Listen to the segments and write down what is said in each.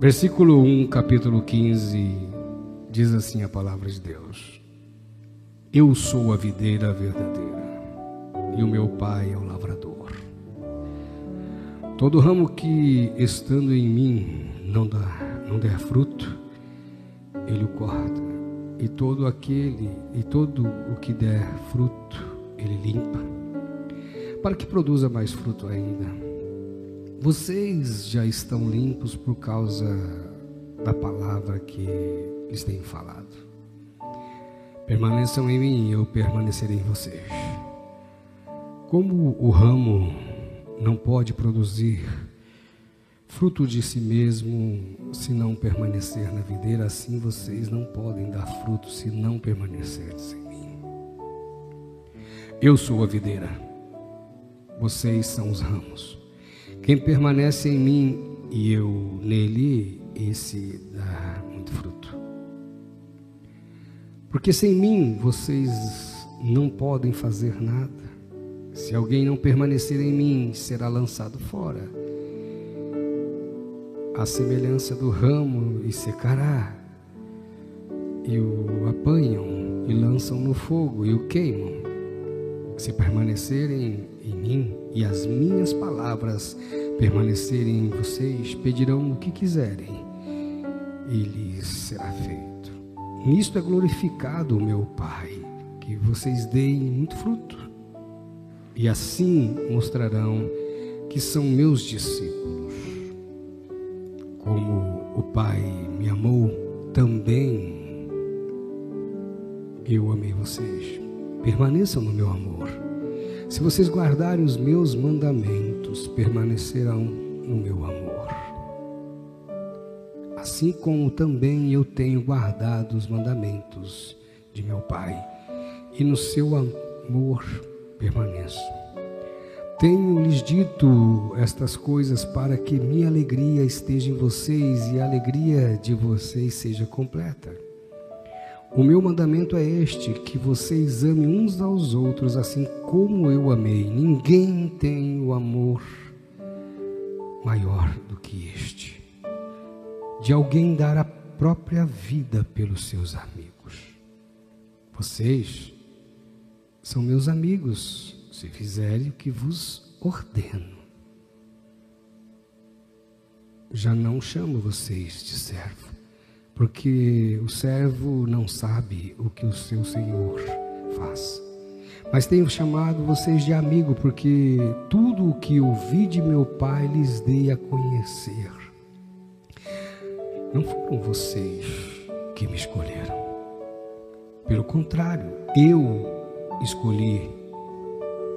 Versículo 1, capítulo 15, diz assim a palavra de Deus: Eu sou a videira verdadeira, e o meu pai é o lavrador. Todo ramo que estando em mim não dá, não der fruto, ele o corta, e todo aquele e todo o que der fruto, ele limpa, para que produza mais fruto ainda. Vocês já estão limpos por causa da palavra que lhes tenho falado. Permaneçam em mim e eu permanecerei em vocês. Como o ramo não pode produzir fruto de si mesmo se não permanecer na videira, assim vocês não podem dar fruto se não permanecerem em mim. Eu sou a videira, vocês são os ramos. Quem permanece em mim e eu nele, esse dá muito fruto. Porque sem mim vocês não podem fazer nada. Se alguém não permanecer em mim, será lançado fora. A semelhança do ramo e secará. E o apanham e lançam no fogo e o queimam. Se permanecerem em mim e as minhas palavras permanecerem em vocês, pedirão o que quiserem e lhes será feito. Nisto é glorificado o meu Pai, que vocês deem muito fruto, e assim mostrarão que são meus discípulos. Como o Pai me amou, também eu amei vocês. Permaneçam no meu amor. Se vocês guardarem os meus mandamentos, permanecerão no meu amor. Assim como também eu tenho guardado os mandamentos de meu Pai, e no seu amor permaneço. Tenho-lhes dito estas coisas para que minha alegria esteja em vocês e a alegria de vocês seja completa. O meu mandamento é este: que vocês amem uns aos outros, assim como eu amei. Ninguém tem o amor maior do que este, de alguém dar a própria vida pelos seus amigos. Vocês são meus amigos, se fizerem o que vos ordeno. Já não chamo vocês de servo porque o servo não sabe o que o seu senhor faz. Mas tenho chamado vocês de amigo, porque tudo o que ouvi de meu pai lhes dei a conhecer. Não foram vocês que me escolheram. Pelo contrário, eu escolhi,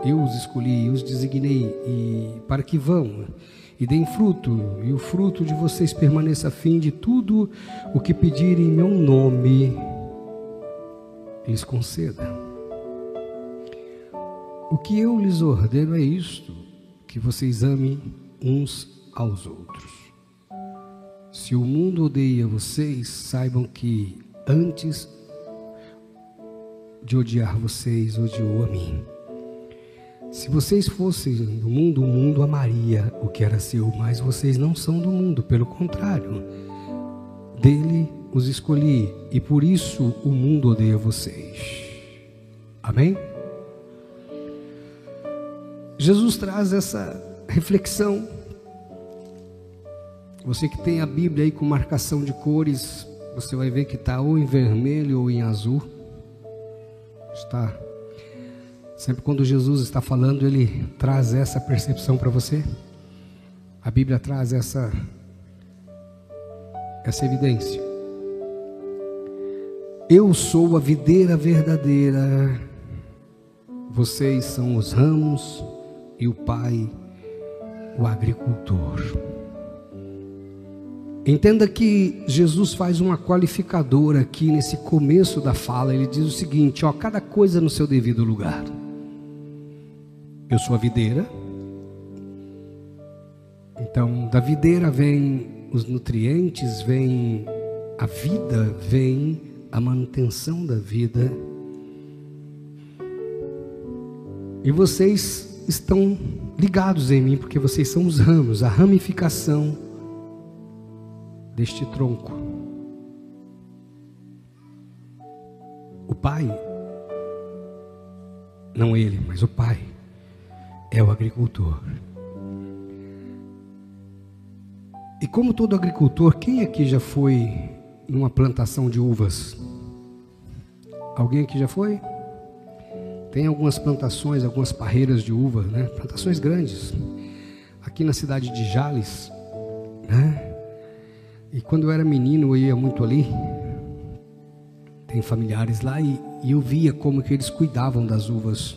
eu os escolhi, eu os designei e para que vão e deem fruto, e o fruto de vocês permaneça a fim de tudo o que pedirem em meu nome, lhes conceda. O que eu lhes ordeno é isto: que vocês amem uns aos outros. Se o mundo odeia vocês, saibam que antes de odiar vocês, odiou a mim. Se vocês fossem do mundo, o mundo amaria o que era seu, mas vocês não são do mundo, pelo contrário, dele os escolhi e por isso o mundo odeia vocês. Amém? Jesus traz essa reflexão. Você que tem a Bíblia aí com marcação de cores, você vai ver que está ou em vermelho ou em azul. Está Sempre quando Jesus está falando, ele traz essa percepção para você. A Bíblia traz essa essa evidência. Eu sou a videira verdadeira. Vocês são os ramos e o Pai o agricultor. Entenda que Jesus faz uma qualificadora aqui nesse começo da fala. Ele diz o seguinte: ó, cada coisa no seu devido lugar. Eu sou a videira. Então, da videira vem os nutrientes, vem a vida, vem a manutenção da vida. E vocês estão ligados em mim, porque vocês são os ramos, a ramificação deste tronco. O pai, não ele, mas o pai, é o agricultor. E como todo agricultor, quem aqui já foi numa plantação de uvas? Alguém aqui já foi? Tem algumas plantações, algumas parreiras de uvas, né? Plantações grandes. Aqui na cidade de Jales, né? E quando eu era menino, eu ia muito ali. Tem familiares lá e, e eu via como que eles cuidavam das uvas,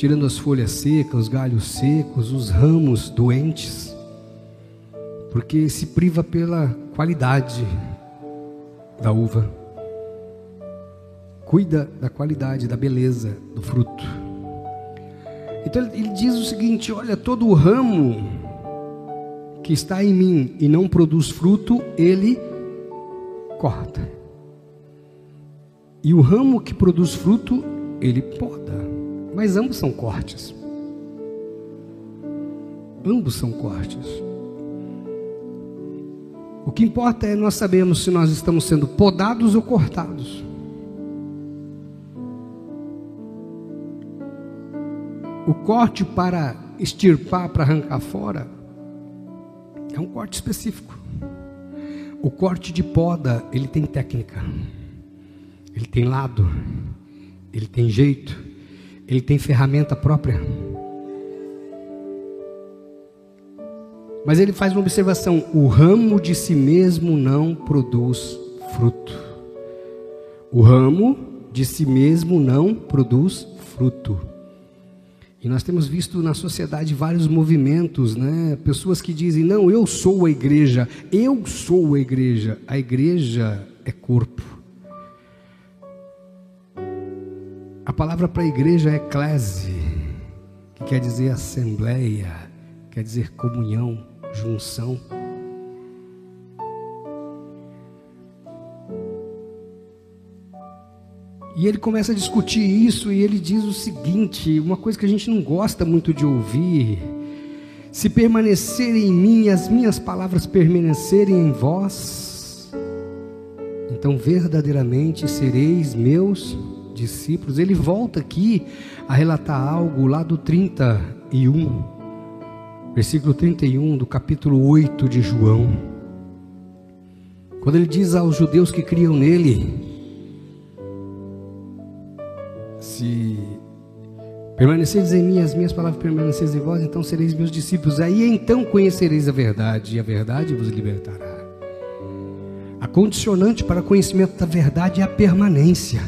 tirando as folhas secas, os galhos secos, os ramos doentes, porque se priva pela qualidade da uva cuida da qualidade, da beleza do fruto. Então ele diz o seguinte: olha, todo o ramo que está em mim e não produz fruto, ele corta. E o ramo que produz fruto, ele poda. Mas ambos são cortes. Ambos são cortes. O que importa é nós sabemos se nós estamos sendo podados ou cortados. O corte para extirpar, para arrancar fora, é um corte específico. O corte de poda, ele tem técnica, ele tem lado, ele tem jeito, ele tem ferramenta própria. Mas ele faz uma observação: o ramo de si mesmo não produz fruto. O ramo de si mesmo não produz fruto. E nós temos visto na sociedade vários movimentos, né? Pessoas que dizem: "Não, eu sou a igreja, eu sou a igreja". A igreja é corpo. A palavra para a igreja é eclese, que quer dizer assembleia, quer dizer comunhão, junção. E ele começa a discutir isso e ele diz o seguinte: uma coisa que a gente não gosta muito de ouvir. Se permanecerem em mim e as minhas palavras permanecerem em vós, então verdadeiramente sereis meus discípulos. Ele volta aqui a relatar algo lá do 31, versículo 31 do capítulo 8 de João. Quando ele diz aos judeus que criam nele, se permaneceres em mim, as minhas palavras permaneceres em vós, então sereis meus discípulos. Aí então conhecereis a verdade, e a verdade vos libertará. A condicionante para conhecimento da verdade é a permanência.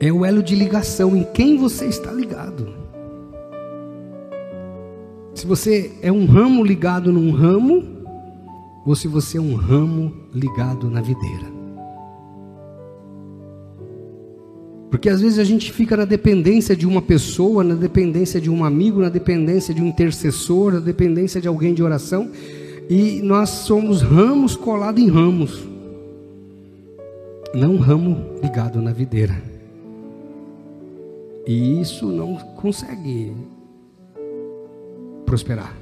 É o elo de ligação em quem você está ligado. Se você é um ramo ligado num ramo, ou se você é um ramo ligado na videira. Porque às vezes a gente fica na dependência de uma pessoa, na dependência de um amigo, na dependência de um intercessor, na dependência de alguém de oração, e nós somos ramos colados em ramos, não ramo ligado na videira. E isso não consegue prosperar.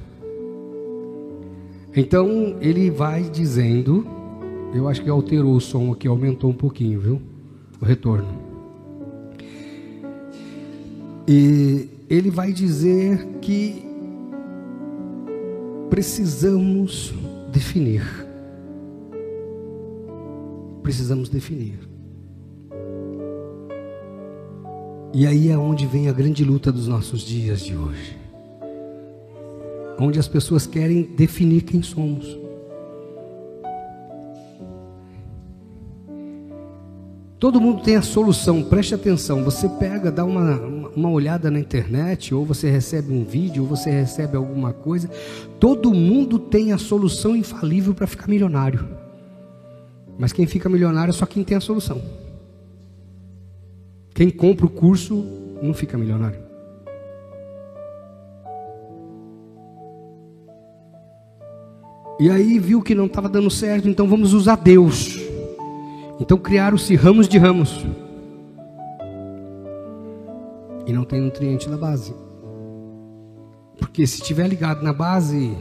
Então ele vai dizendo, eu acho que alterou o som aqui, aumentou um pouquinho, viu? O retorno. E ele vai dizer que precisamos definir. Precisamos definir. E aí é onde vem a grande luta dos nossos dias de hoje. Onde as pessoas querem definir quem somos. Todo mundo tem a solução, preste atenção. Você pega, dá uma, uma olhada na internet, ou você recebe um vídeo, ou você recebe alguma coisa. Todo mundo tem a solução infalível para ficar milionário. Mas quem fica milionário é só quem tem a solução. Quem compra o curso não fica milionário. E aí viu que não estava dando certo, então vamos usar Deus. Então criaram-se ramos de ramos. E não tem nutriente na base. Porque se estiver ligado na base,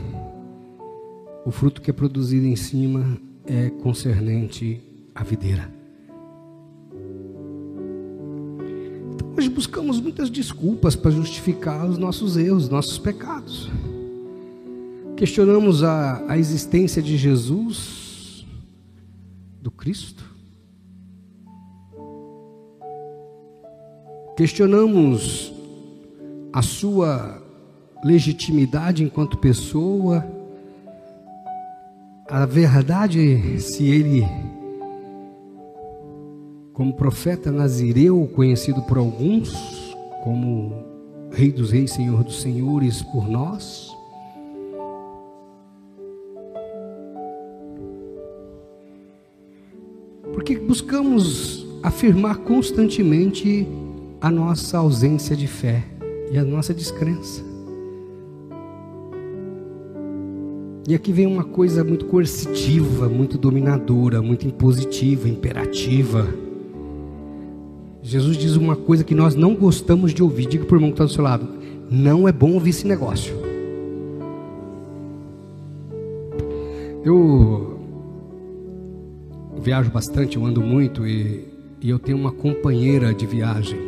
o fruto que é produzido em cima é concernente à videira. Hoje buscamos muitas desculpas para justificar os nossos erros, nossos pecados. Questionamos a, a existência de Jesus, do Cristo. Questionamos a sua legitimidade enquanto pessoa, a verdade se ele, como profeta nazireu, conhecido por alguns como Rei dos Reis, Senhor dos Senhores, por nós, porque buscamos afirmar constantemente a nossa ausência de fé e a nossa descrença. E aqui vem uma coisa muito coercitiva, muito dominadora, muito impositiva, imperativa. Jesus diz uma coisa que nós não gostamos de ouvir. Diga para o irmão que está do seu lado: não é bom ouvir esse negócio. Eu viajo bastante, eu ando muito e, e eu tenho uma companheira de viagem.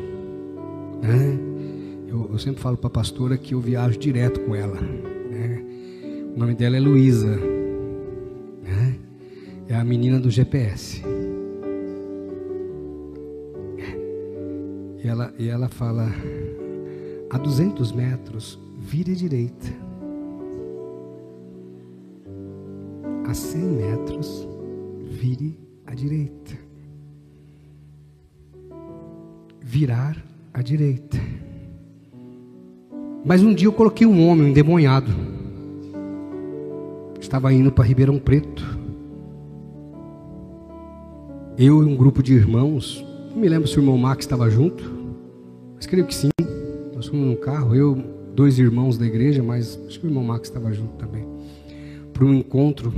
Né? Eu, eu sempre falo para a pastora que eu viajo direto com ela. O nome dela é Luísa. Né? É a menina do GPS. E ela, e ela fala: a 200 metros, vire à direita. A 100 metros, vire à direita. Virar à direita. Mas um dia eu coloquei um homem endemoniado estava indo para Ribeirão Preto. Eu e um grupo de irmãos, não me lembro se o irmão Max estava junto, mas creio que sim. Nós fomos num carro, eu, dois irmãos da igreja, mas acho que o irmão Max estava junto também, para um encontro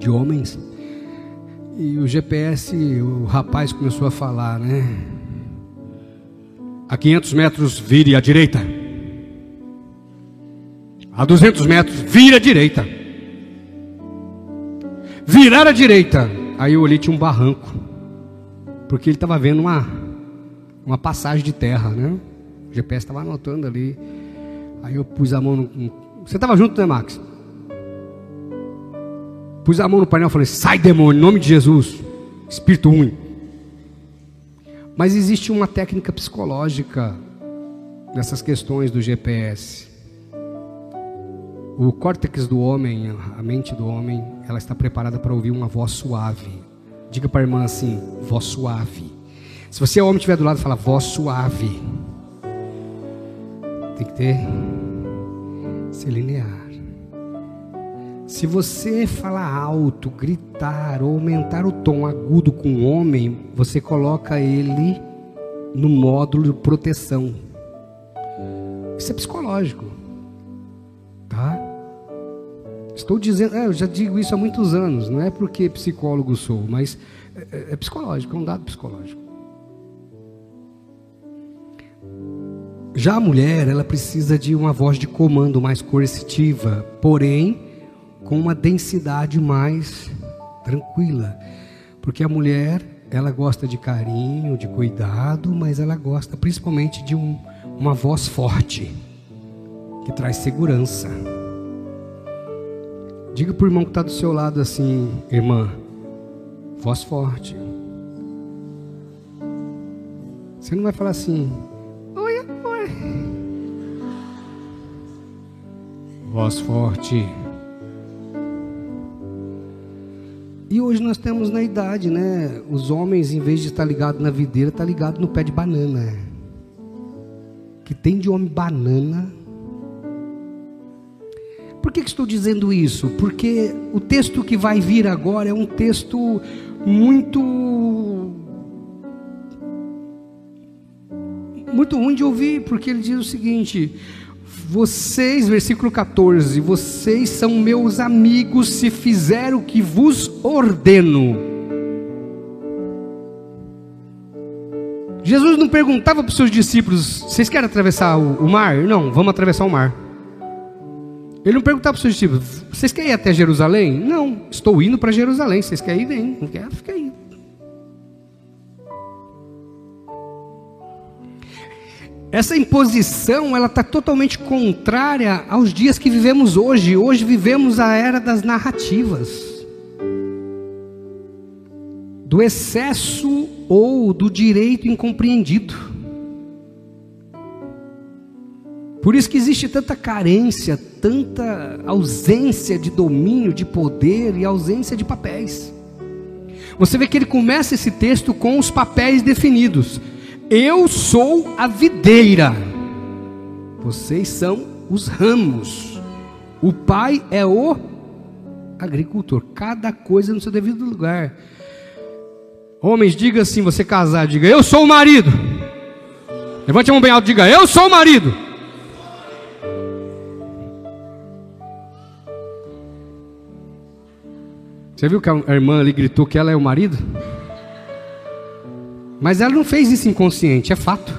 de homens. E o GPS, o rapaz começou a falar, né? A 500 metros, vire à direita. A 200 metros, vira à direita. Virar à direita. Aí eu olhei, tinha um barranco. Porque ele estava vendo uma, uma passagem de terra, né? O GPS estava anotando ali. Aí eu pus a mão no. Você estava junto, né, Max? Pus a mão no painel e falei: sai, demônio, em nome de Jesus. Espírito ruim. Mas existe uma técnica psicológica nessas questões do GPS. O córtex do homem, a mente do homem, ela está preparada para ouvir uma voz suave. Diga para a irmã assim: voz suave. Se você é homem estiver do lado, fala voz suave. Tem que ter ser linear. Se você falar alto, gritar ou aumentar o tom agudo com o homem, você coloca ele no módulo de proteção. Isso é psicológico. Estou dizendo, é, eu já digo isso há muitos anos, não é porque psicólogo sou, mas é, é, é psicológico, é um dado psicológico. Já a mulher, ela precisa de uma voz de comando mais coercitiva, porém com uma densidade mais tranquila, porque a mulher, ela gosta de carinho, de cuidado, mas ela gosta principalmente de um, uma voz forte que traz segurança. Diga para o irmão que está do seu lado assim, irmã, voz forte. Você não vai falar assim, oi, amor. Voz forte. E hoje nós temos na idade, né? Os homens, em vez de estar ligado na videira, está ligado no pé de banana. Que tem de homem banana por que, que estou dizendo isso? Porque o texto que vai vir agora é um texto muito. muito ruim de ouvir, porque ele diz o seguinte: vocês, versículo 14, vocês são meus amigos se fizer o que vos ordeno. Jesus não perguntava para os seus discípulos: vocês querem atravessar o mar? Não, vamos atravessar o mar. Ele não perguntava para os seus vocês querem ir até Jerusalém? Não, estou indo para Jerusalém. Vocês querem ir? Vem. Não quer? Fica aí. Essa imposição, ela está totalmente contrária aos dias que vivemos hoje. Hoje vivemos a era das narrativas, do excesso ou do direito incompreendido. Por isso que existe tanta carência, tanta ausência de domínio, de poder e ausência de papéis. Você vê que ele começa esse texto com os papéis definidos. Eu sou a videira, vocês são os ramos. O pai é o agricultor, cada coisa no seu devido lugar. Homens, diga assim: você casar, diga eu sou o marido. Levante a mão bem alto, diga eu sou o marido. Você viu que a irmã ali gritou que ela é o marido? Mas ela não fez isso inconsciente, é fato.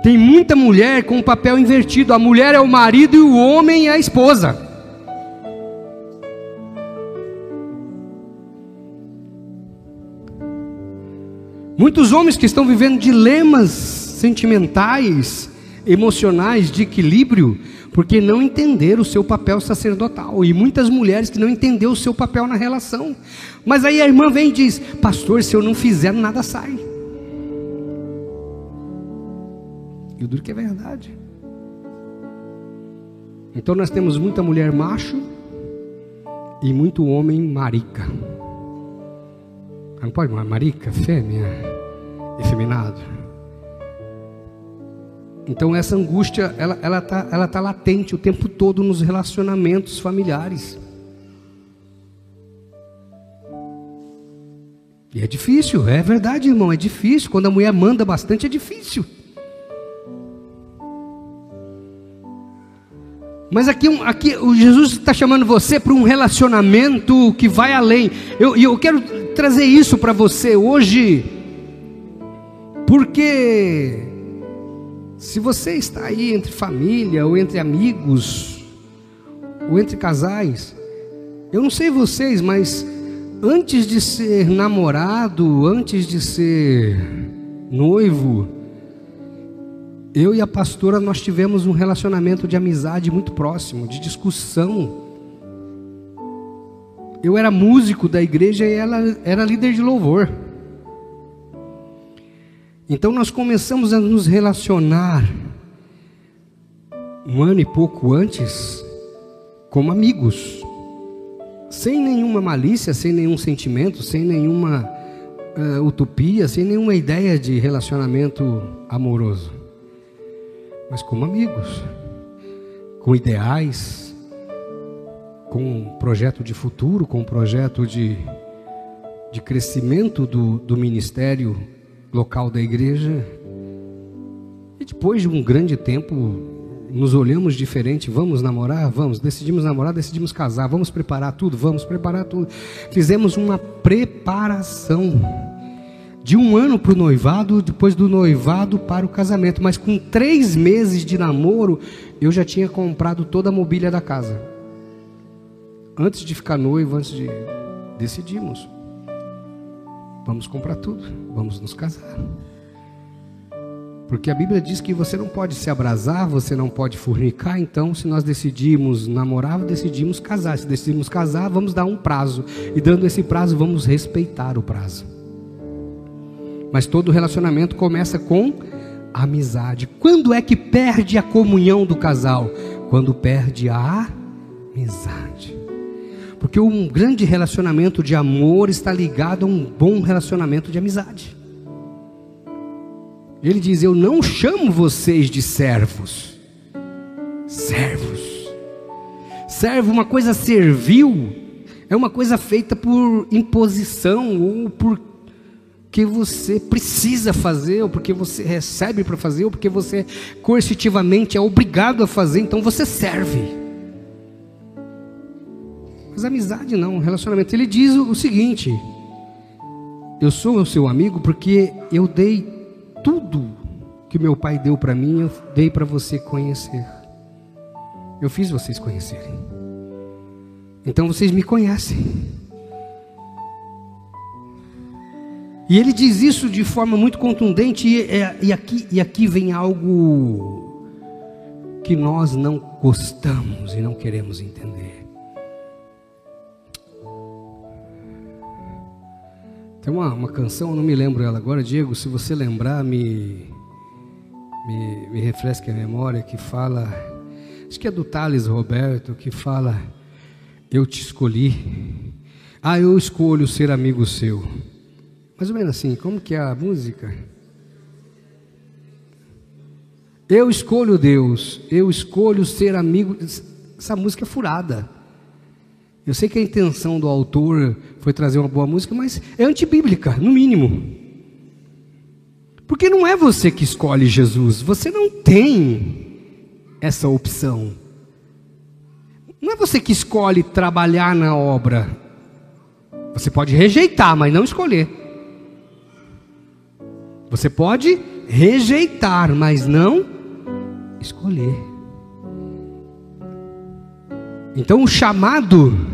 Tem muita mulher com o papel invertido: a mulher é o marido e o homem é a esposa. Muitos homens que estão vivendo dilemas sentimentais, emocionais, de equilíbrio, porque não entenderam o seu papel sacerdotal. E muitas mulheres que não entenderam o seu papel na relação. Mas aí a irmã vem e diz: Pastor, se eu não fizer, nada sai. E o duro que é verdade. Então nós temos muita mulher macho e muito homem marica. Não pode, marica, fêmea, efeminado. Então essa angústia, ela ela tá, ela tá latente o tempo todo nos relacionamentos familiares. E é difícil, é verdade, irmão, é difícil. Quando a mulher manda bastante, é difícil. Mas aqui, aqui o Jesus está chamando você para um relacionamento que vai além. Eu, eu quero trazer isso para você hoje, porque se você está aí entre família, ou entre amigos, ou entre casais, eu não sei vocês, mas antes de ser namorado, antes de ser noivo, eu e a pastora nós tivemos um relacionamento de amizade muito próximo, de discussão. Eu era músico da igreja e ela era líder de louvor. Então nós começamos a nos relacionar um ano e pouco antes como amigos, sem nenhuma malícia, sem nenhum sentimento, sem nenhuma uh, utopia, sem nenhuma ideia de relacionamento amoroso, mas como amigos, com ideais, com um projeto de futuro, com um projeto de, de crescimento do, do ministério local da igreja. E depois de um grande tempo, nos olhamos diferente. Vamos namorar? Vamos. Decidimos namorar, decidimos casar. Vamos preparar tudo? Vamos preparar tudo. Fizemos uma preparação de um ano para o noivado, depois do noivado para o casamento. Mas com três meses de namoro, eu já tinha comprado toda a mobília da casa. Antes de ficar noivo, antes de. Decidimos. Vamos comprar tudo, vamos nos casar. Porque a Bíblia diz que você não pode se abrasar, você não pode fornicar, então se nós decidimos namorar, decidimos casar. Se decidimos casar, vamos dar um prazo. E dando esse prazo, vamos respeitar o prazo. Mas todo relacionamento começa com amizade. Quando é que perde a comunhão do casal? Quando perde a amizade. Porque um grande relacionamento de amor está ligado a um bom relacionamento de amizade. Ele diz: Eu não chamo vocês de servos. Servos. Servo, uma coisa servil, é uma coisa feita por imposição ou por que você precisa fazer, ou porque você recebe para fazer, ou porque você coercitivamente é obrigado a fazer, então você serve. Mas amizade não, relacionamento. Ele diz o seguinte: Eu sou o seu amigo porque eu dei tudo que meu pai deu para mim, eu dei para você conhecer. Eu fiz vocês conhecerem. Então vocês me conhecem. E ele diz isso de forma muito contundente, e, é, e, aqui, e aqui vem algo que nós não gostamos e não queremos entender. Tem uma, uma canção, não me lembro ela agora, Diego, se você lembrar, me, me, me refresque a memória, que fala, acho que é do Thales Roberto, que fala, eu te escolhi, ah, eu escolho ser amigo seu. Mais ou menos assim, como que é a música? Eu escolho Deus, eu escolho ser amigo. Essa música é furada. Eu sei que a intenção do autor foi trazer uma boa música, mas é antibíblica, no mínimo. Porque não é você que escolhe Jesus, você não tem essa opção. Não é você que escolhe trabalhar na obra. Você pode rejeitar, mas não escolher. Você pode rejeitar, mas não escolher. Então o chamado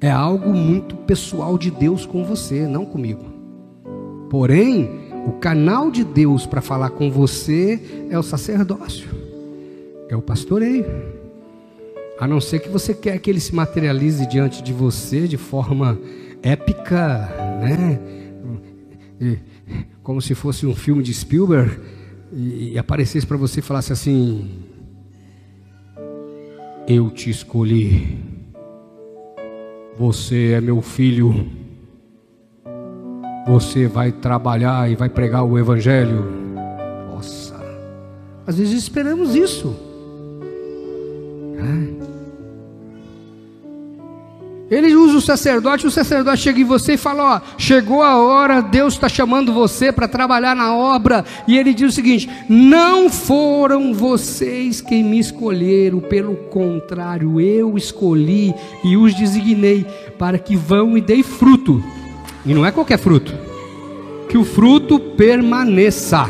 é algo muito pessoal de Deus com você, não comigo. Porém, o canal de Deus para falar com você é o sacerdócio, é o pastoreio. A não ser que você quer que ele se materialize diante de você de forma épica, né? como se fosse um filme de Spielberg e, aparecesse para você e falasse assim: Eu te escolhi, você é meu filho, você vai trabalhar e vai pregar o Evangelho. Nossa, às vezes esperamos isso. Ele usa o sacerdote, o sacerdote chega em você e fala: Ó, chegou a hora, Deus está chamando você para trabalhar na obra. E ele diz o seguinte: Não foram vocês quem me escolheram, pelo contrário, eu escolhi e os designei para que vão e deem fruto. E não é qualquer fruto, que o fruto permaneça.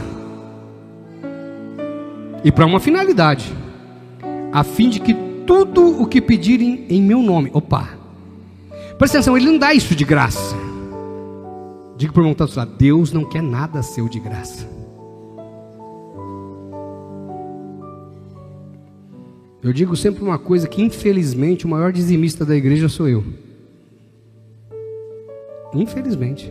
E para uma finalidade, a fim de que tudo o que pedirem em meu nome, opa, Presta atenção, ele não dá isso de graça. Diga para o irmão que está Deus não quer nada seu de graça. Eu digo sempre uma coisa que infelizmente o maior dizimista da igreja sou eu. Infelizmente.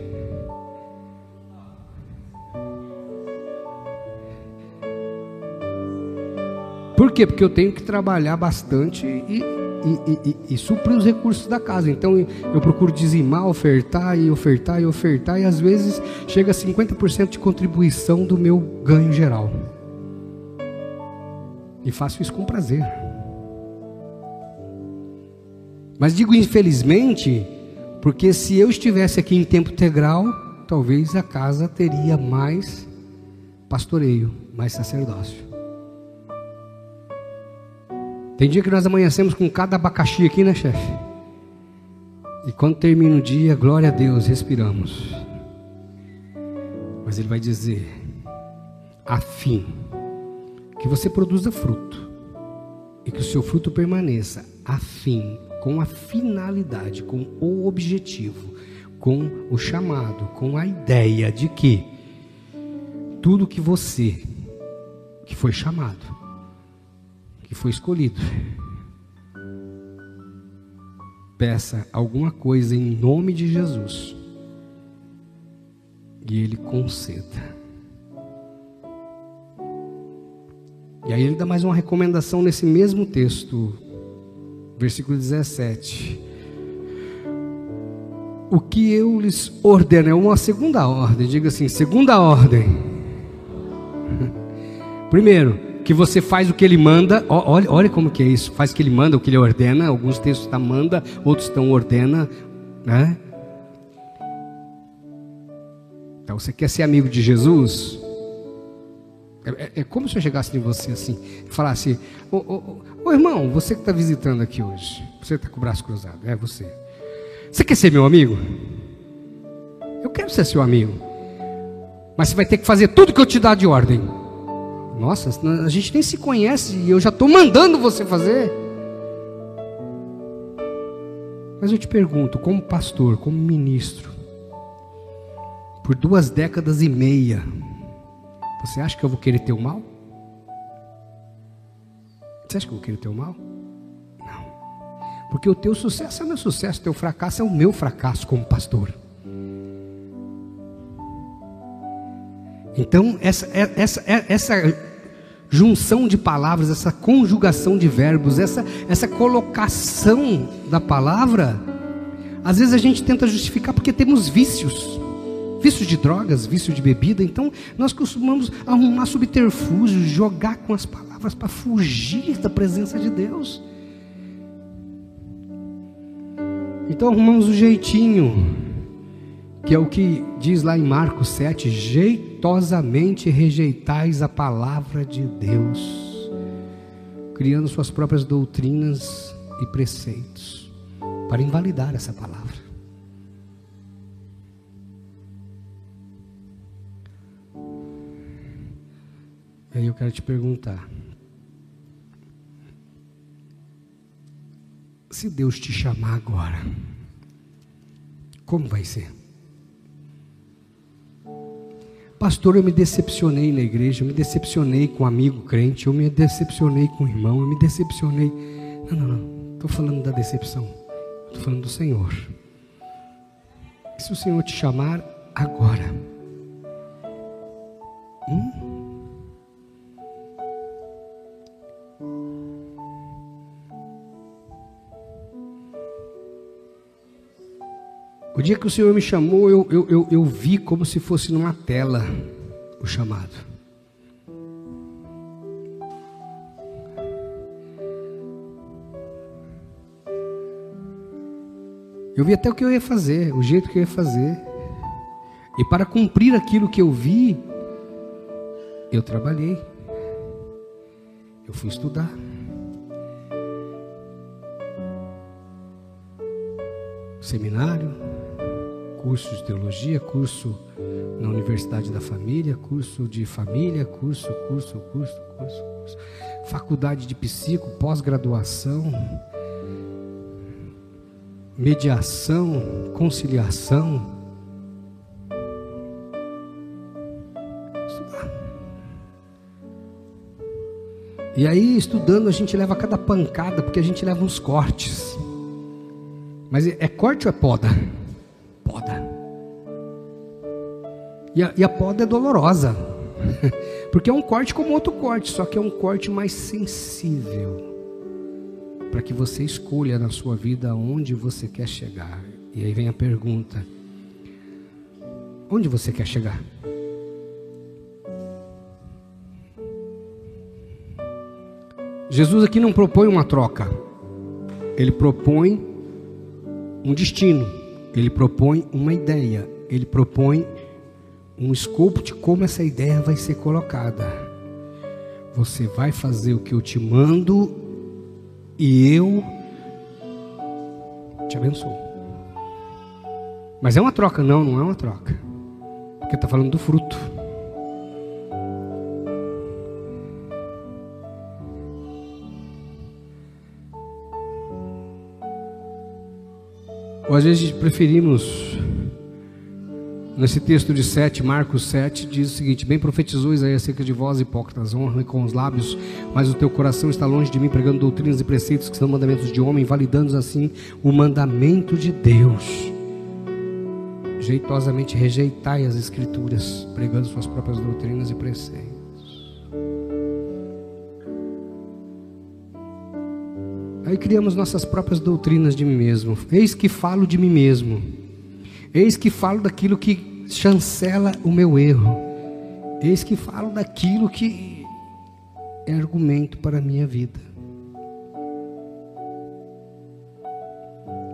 Por quê? Porque eu tenho que trabalhar bastante e e, e, e, suprir os recursos da casa. Então eu procuro dizimar, ofertar e ofertar e ofertar, e às vezes chega a 50% de contribuição do meu ganho geral. E faço isso com prazer. Mas digo infelizmente, porque se eu estivesse aqui em tempo integral, talvez a casa teria mais pastoreio, mais sacerdócio. Tem dia que nós amanhecemos com cada abacaxi aqui, né, chefe? E quando termina o dia, glória a Deus, respiramos. Mas ele vai dizer: a fim que você produza fruto e que o seu fruto permaneça, a fim, com a finalidade, com o objetivo, com o chamado, com a ideia de que tudo que você que foi chamado que foi escolhido. Peça alguma coisa em nome de Jesus e Ele conceda. E aí ele dá mais uma recomendação nesse mesmo texto, versículo 17. O que eu lhes ordeno é uma segunda ordem, diga assim: segunda ordem. Primeiro, que você faz o que ele manda. Olha, olha como que é isso. Faz o que ele manda, o que ele ordena. Alguns textos estão manda, outros estão ordena, né? Então você quer ser amigo de Jesus? É, é, é como se eu chegasse em você assim e falasse: ô, irmão, você que está visitando aqui hoje, você está com o braço cruzado, é você. Você quer ser meu amigo? Eu quero ser seu amigo. Mas você vai ter que fazer tudo que eu te dar de ordem Nossa, a gente nem se conhece e eu já estou mandando você fazer. Mas eu te pergunto, como pastor, como ministro, por duas décadas e meia, você acha que eu vou querer ter o mal? Você acha que eu vou querer ter o mal? Não. Porque o teu sucesso é o meu sucesso, o teu fracasso é o meu fracasso como pastor. Então, essa, é, essa, é, essa junção de palavras, essa conjugação de verbos, essa, essa colocação da palavra, às vezes a gente tenta justificar porque temos vícios. Vícios de drogas, vício de bebida, então nós costumamos arrumar subterfúgios, jogar com as palavras para fugir da presença de Deus. Então arrumamos o jeitinho, que é o que diz lá em Marcos 7, jeitosamente rejeitais a palavra de Deus, criando suas próprias doutrinas e preceitos para invalidar essa palavra. Aí eu quero te perguntar: se Deus te chamar agora, como vai ser? Pastor, eu me decepcionei na igreja, eu me decepcionei com um amigo crente, eu me decepcionei com um irmão, eu me decepcionei. Não, não, não. Estou falando da decepção. Estou falando do Senhor. Se o Senhor te chamar agora? Hum? O dia que o Senhor me chamou, eu, eu, eu, eu vi como se fosse numa tela o chamado. Eu vi até o que eu ia fazer, o jeito que eu ia fazer. E para cumprir aquilo que eu vi, eu trabalhei. Eu fui estudar. Seminário, curso de teologia, curso na Universidade da Família, curso de família, curso, curso, curso, curso, curso. faculdade de psico, pós-graduação, mediação, conciliação. E aí, estudando, a gente leva cada pancada, porque a gente leva uns cortes. Mas é corte ou é poda. E a, e a poda é dolorosa, porque é um corte como outro corte, só que é um corte mais sensível, para que você escolha na sua vida onde você quer chegar. E aí vem a pergunta: onde você quer chegar? Jesus aqui não propõe uma troca, ele propõe um destino. Ele propõe uma ideia, ele propõe um escopo de como essa ideia vai ser colocada. Você vai fazer o que eu te mando e eu te abençoo. Mas é uma troca? Não, não é uma troca. Porque está falando do fruto. Ou às vezes preferimos, nesse texto de 7, Marcos 7, diz o seguinte: Bem profetizou Isaías acerca de vós, hipócritas, honra com os lábios, mas o teu coração está longe de mim, pregando doutrinas e preceitos que são mandamentos de homem, validando assim o mandamento de Deus. Jeitosamente rejeitai as Escrituras, pregando suas próprias doutrinas e preceitos. Aí criamos nossas próprias doutrinas de mim mesmo. Eis que falo de mim mesmo. Eis que falo daquilo que chancela o meu erro. Eis que falo daquilo que é argumento para a minha vida.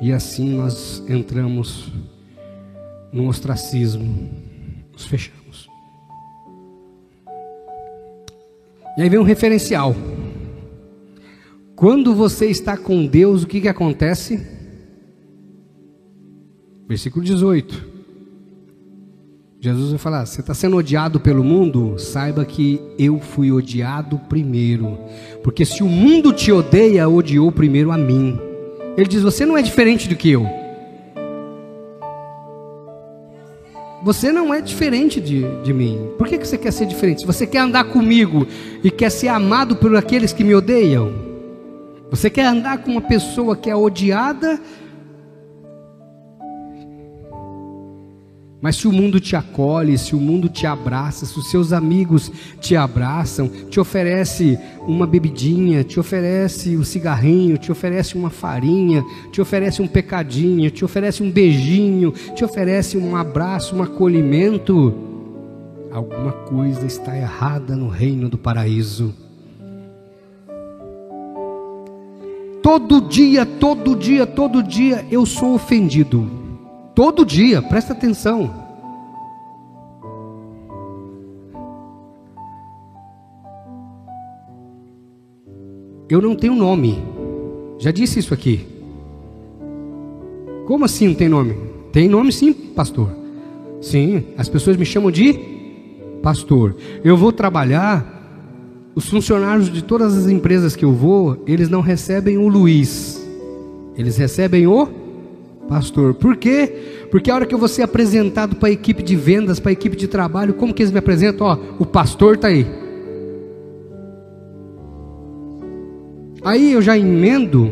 E assim nós entramos no ostracismo, nos fechamos. E aí vem um referencial. Quando você está com Deus, o que, que acontece? Versículo 18. Jesus vai falar: você está sendo odiado pelo mundo? Saiba que eu fui odiado primeiro. Porque se o mundo te odeia, odiou primeiro a mim. Ele diz: você não é diferente do que eu. Você não é diferente de, de mim. Por que, que você quer ser diferente? Se você quer andar comigo e quer ser amado por aqueles que me odeiam, você quer andar com uma pessoa que é odiada Mas se o mundo te acolhe, se o mundo te abraça, se os seus amigos te abraçam, te oferece uma bebidinha, te oferece um cigarrinho, te oferece uma farinha, te oferece um pecadinho, te oferece um beijinho, te oferece um abraço, um acolhimento, alguma coisa está errada no reino do paraíso. Todo dia, todo dia, todo dia eu sou ofendido Todo dia, presta atenção. Eu não tenho nome. Já disse isso aqui. Como assim não tem nome? Tem nome sim, pastor. Sim, as pessoas me chamam de pastor. Eu vou trabalhar, os funcionários de todas as empresas que eu vou, eles não recebem o Luiz. Eles recebem o pastor. Por quê? Porque a hora que eu vou ser apresentado para a equipe de vendas, para a equipe de trabalho, como que eles me apresentam? Ó, o pastor está aí. Aí eu já emendo.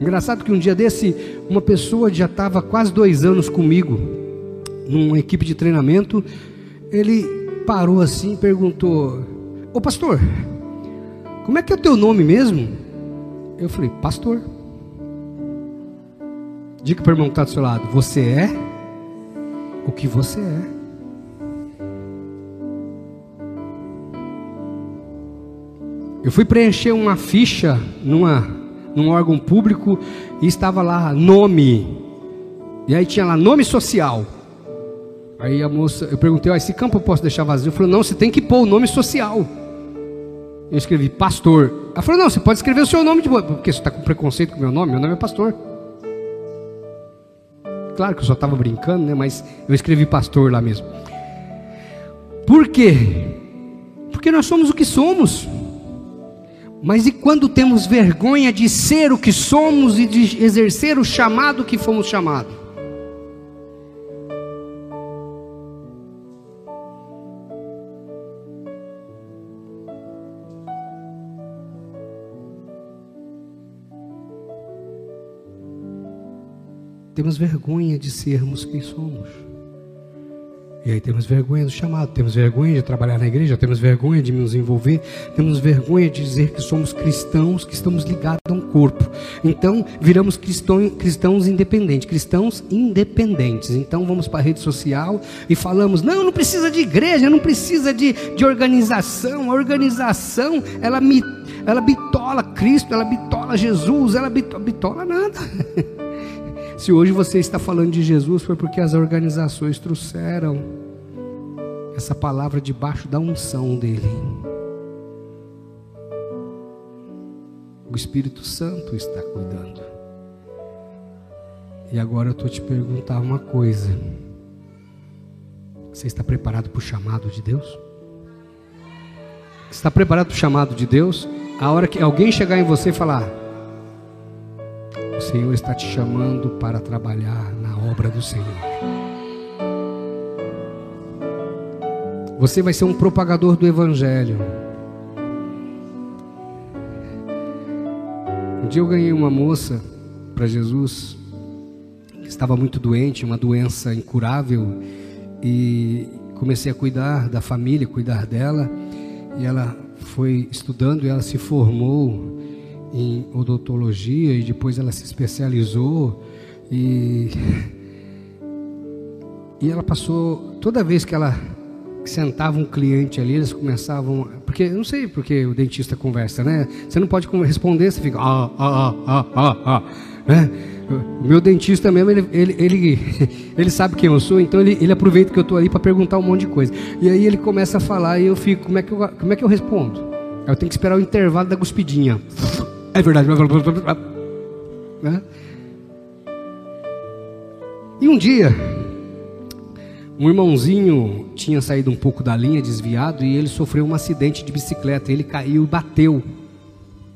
Engraçado que um dia desse, uma pessoa já estava quase dois anos comigo, numa equipe de treinamento. Ele parou assim e perguntou: Ô pastor, como é que é o teu nome mesmo? Eu falei: Pastor. Diga para o irmão que está do seu lado: Você é o que você é. Eu fui preencher uma ficha numa, num órgão público e estava lá nome. E aí tinha lá nome social. Aí a moça, eu perguntei, oh, esse campo eu posso deixar vazio? Eu falei, não, você tem que pôr o nome social. Eu escrevi pastor. Ela falou, não, você pode escrever o seu nome de boa, porque você está com preconceito com o meu nome, meu nome é pastor. Claro que eu só estava brincando, né? Mas eu escrevi pastor lá mesmo. Por quê? Porque nós somos o que somos. Mas e quando temos vergonha de ser o que somos e de exercer o chamado que fomos chamados? Temos vergonha de sermos quem somos. E aí temos vergonha do chamado, temos vergonha de trabalhar na igreja, temos vergonha de nos envolver, temos vergonha de dizer que somos cristãos, que estamos ligados a um corpo. Então viramos cristão, cristãos independentes, cristãos independentes. Então vamos para a rede social e falamos: não, não precisa de igreja, não precisa de, de organização. A organização ela me, ela bitola Cristo, ela bitola Jesus, ela bitola, bitola nada. Se hoje você está falando de Jesus, foi porque as organizações trouxeram essa palavra debaixo da unção dele. O Espírito Santo está cuidando. E agora eu estou te perguntar uma coisa. Você está preparado para o chamado de Deus? Está preparado para o chamado de Deus? A hora que alguém chegar em você e falar: o Senhor está te chamando para trabalhar na obra do Senhor. Você vai ser um propagador do Evangelho. Um dia eu ganhei uma moça para Jesus que estava muito doente, uma doença incurável, e comecei a cuidar da família, cuidar dela, e ela foi estudando e ela se formou em odontologia e depois ela se especializou e e ela passou toda vez que ela sentava um cliente ali, eles começavam, porque não sei porque o dentista conversa, né? Você não pode responder, você fica ah ah ah ah ah, né? Meu dentista mesmo, ele, ele, ele, ele sabe quem eu sou, então ele, ele aproveita que eu estou ali para perguntar um monte de coisa. E aí ele começa a falar e eu fico, como é que eu, como é que eu respondo? Eu tenho que esperar o intervalo da cuspidinha. É verdade. Né? E um dia, Um irmãozinho tinha saído um pouco da linha, desviado, e ele sofreu um acidente de bicicleta. Ele caiu e bateu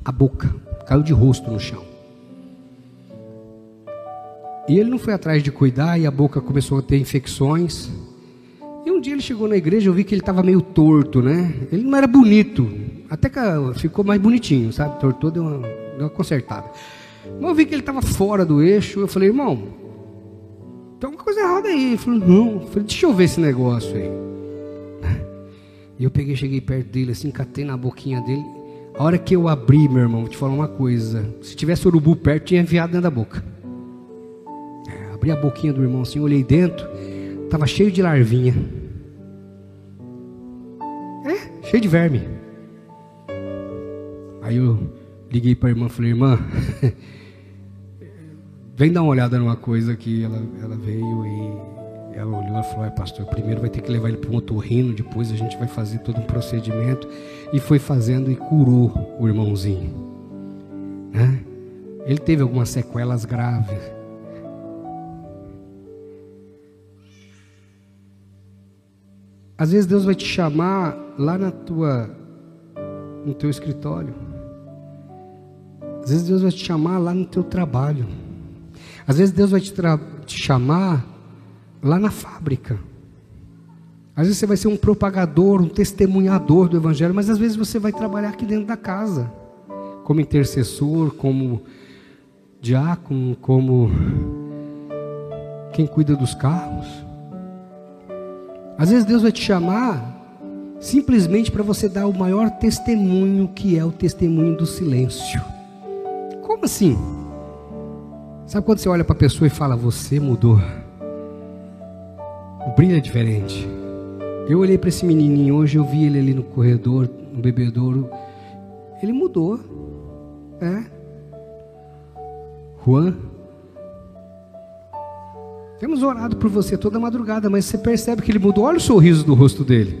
a boca, caiu de rosto no chão. E ele não foi atrás de cuidar, e a boca começou a ter infecções. E um dia ele chegou na igreja, eu vi que ele estava meio torto, né? Ele não era bonito, até que ficou mais bonitinho, sabe? Tortou, deu uma, deu uma consertada. Mas eu vi que ele estava fora do eixo. Eu falei, irmão, tem alguma coisa errada aí. Ele falou, não. Eu falei, deixa eu ver esse negócio aí. E eu peguei, cheguei perto dele, assim, catei na boquinha dele. A hora que eu abri, meu irmão, vou te falar uma coisa. Se tivesse urubu perto, tinha enfiado dentro da boca. É, abri a boquinha do irmão assim, olhei dentro, tava cheio de larvinha. É, cheio de verme. Aí eu liguei para a irmã, falei, irmã, vem dar uma olhada numa coisa que ela, ela veio e ela olhou e falou: pastor, primeiro vai ter que levar ele para um otorrino, depois a gente vai fazer todo um procedimento. E foi fazendo e curou o irmãozinho. Né? Ele teve algumas sequelas graves. Às vezes Deus vai te chamar lá na tua, no teu escritório. Às vezes Deus vai te chamar lá no teu trabalho. Às vezes Deus vai te, te chamar lá na fábrica. Às vezes você vai ser um propagador, um testemunhador do Evangelho, mas às vezes você vai trabalhar aqui dentro da casa, como intercessor, como diácono, como quem cuida dos carros. Às vezes Deus vai te chamar simplesmente para você dar o maior testemunho, que é o testemunho do silêncio. Como assim? Sabe quando você olha para a pessoa e fala, você mudou? O brilho é diferente. Eu olhei para esse menininho hoje, eu vi ele ali no corredor, no bebedouro. Ele mudou. É. Juan. Temos orado por você toda madrugada, mas você percebe que ele mudou. Olha o sorriso do rosto dele.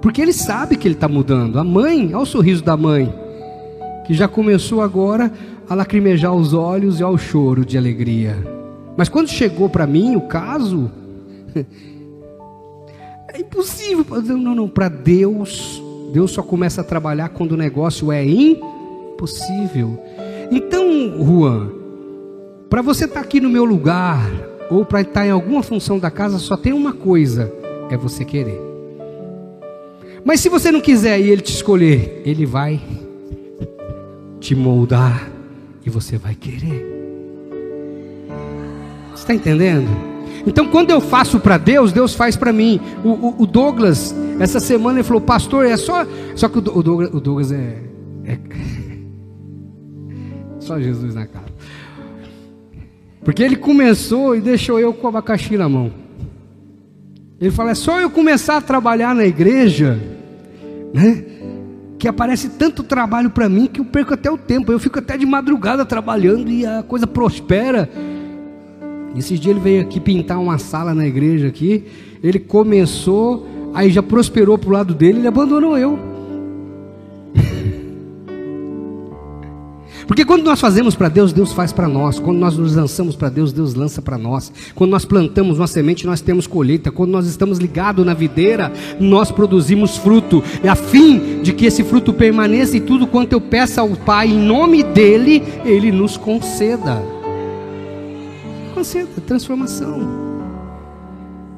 Porque ele sabe que ele está mudando. A mãe, olha o sorriso da mãe, que já começou agora a lacrimejar os olhos e ao choro de alegria. Mas quando chegou para mim o caso, é impossível. Não, não, para Deus, Deus só começa a trabalhar quando o negócio é impossível. Então, Juan, para você estar tá aqui no meu lugar, ou para estar em alguma função da casa, só tem uma coisa: é você querer. Mas se você não quiser e ele te escolher, ele vai te moldar e você vai querer. Está entendendo? Então, quando eu faço para Deus, Deus faz para mim. O, o, o, Douglas, essa semana, ele falou, pastor, é só. Só que o, Douglas, o Douglas é, é. Só Jesus na cara. Porque ele começou e deixou eu com o abacaxi na mão. Ele falou: é só eu começar a trabalhar na igreja, né? Que aparece tanto trabalho para mim que eu perco até o tempo. Eu fico até de madrugada trabalhando e a coisa prospera. Esses dias ele veio aqui pintar uma sala na igreja aqui. Ele começou, aí já prosperou pro lado dele, ele abandonou eu. Porque quando nós fazemos para Deus, Deus faz para nós. Quando nós nos lançamos para Deus, Deus lança para nós. Quando nós plantamos uma semente, nós temos colheita. Quando nós estamos ligados na videira, nós produzimos fruto. É a fim de que esse fruto permaneça e tudo quanto eu peça ao Pai em nome dele, ele nos conceda. Conceda transformação.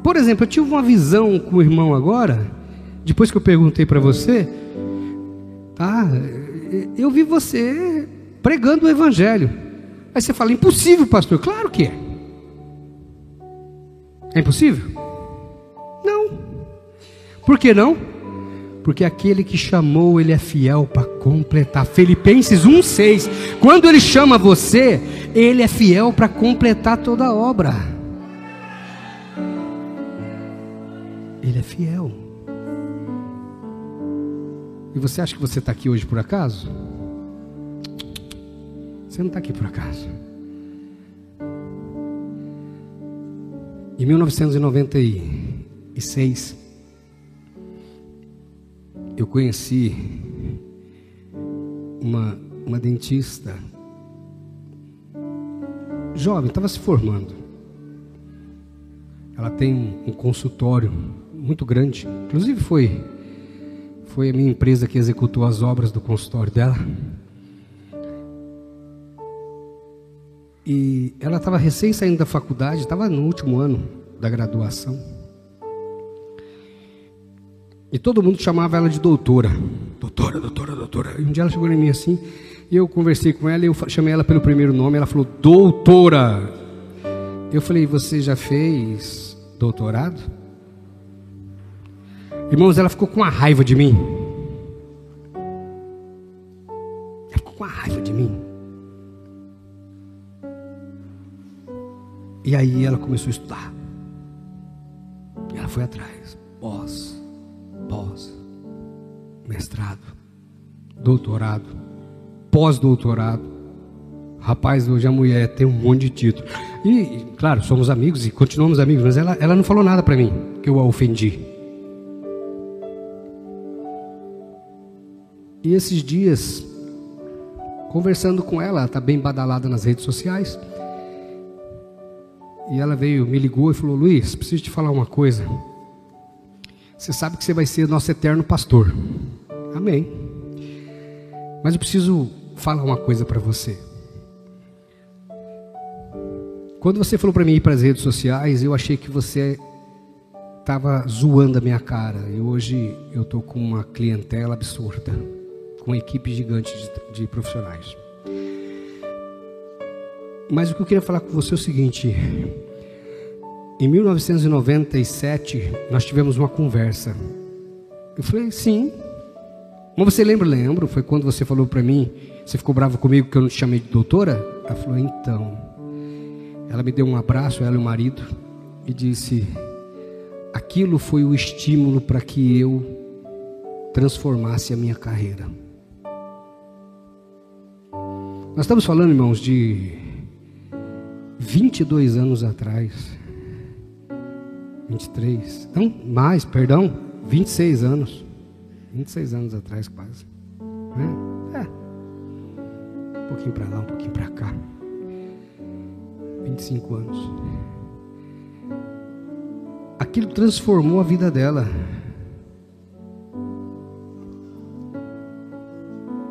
Por exemplo, eu tive uma visão com o irmão agora, depois que eu perguntei para você, tá? Eu vi você pregando o Evangelho. Aí você fala: impossível, pastor. Claro que é. É impossível? Não. Por que não? Porque aquele que chamou, ele é fiel para completar. Filipenses 1,6. Quando ele chama você, ele é fiel para completar toda a obra. Ele é fiel. E você acha que você está aqui hoje por acaso? Você não está aqui por acaso. Em 1996, eu conheci uma, uma dentista jovem, estava se formando. Ela tem um, um consultório muito grande. Inclusive foi foi a minha empresa que executou as obras do consultório dela. E ela estava recém saindo da faculdade, estava no último ano da graduação. E todo mundo chamava ela de doutora. Doutora, doutora, doutora. E um dia ela chegou em mim assim, e eu conversei com ela e eu chamei ela pelo primeiro nome, ela falou: "Doutora". Eu falei: "Você já fez doutorado?" Irmãos, ela ficou com uma raiva de mim. E aí ela começou a estudar. Ela foi atrás. Pós, pós, mestrado, doutorado, pós-doutorado. Rapaz, hoje a mulher tem um monte de título. E, claro, somos amigos e continuamos amigos, mas ela, ela não falou nada para mim que eu a ofendi. E esses dias, conversando com ela, ela está bem badalada nas redes sociais. E ela veio, me ligou e falou: Luiz, preciso te falar uma coisa. Você sabe que você vai ser nosso eterno pastor. Amém. Mas eu preciso falar uma coisa para você. Quando você falou para mim ir para as redes sociais, eu achei que você estava zoando a minha cara. E hoje eu estou com uma clientela absurda, com uma equipe gigante de, de profissionais. Mas o que eu queria falar com você é o seguinte: em 1997 nós tivemos uma conversa. Eu falei, sim. Mas você lembra? Lembro. Foi quando você falou para mim, você ficou bravo comigo que eu não te chamei de doutora? Ela falou, então. Ela me deu um abraço, ela e o marido, e disse: aquilo foi o estímulo para que eu transformasse a minha carreira. Nós estamos falando, irmãos, de 22 anos atrás. 23. Não, mais, perdão. 26 anos. 26 anos atrás, quase. É. é. Um pouquinho para lá, um pouquinho para cá. 25 anos. Aquilo transformou a vida dela.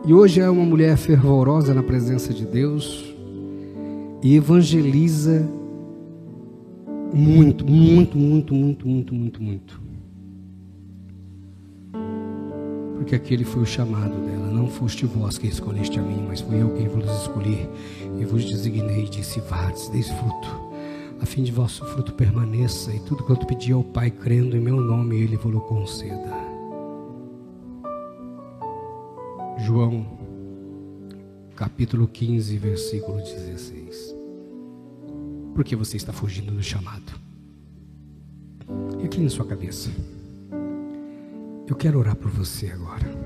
E hoje é uma mulher fervorosa na presença de Deus, e evangeliza muito, muito, muito, muito, muito, muito, muito. Porque aquele foi o chamado dela. Não foste vós que escolheste a mim, mas fui eu quem vos escolhi e vos designei e disse: Vades, deis fruto, a fim de vosso fruto permaneça, e tudo quanto pedi ao Pai, crendo em meu nome, Ele vos conceda. João, capítulo 15, versículo 16 porque você está fugindo do chamado. Recline sua cabeça. Eu quero orar por você agora.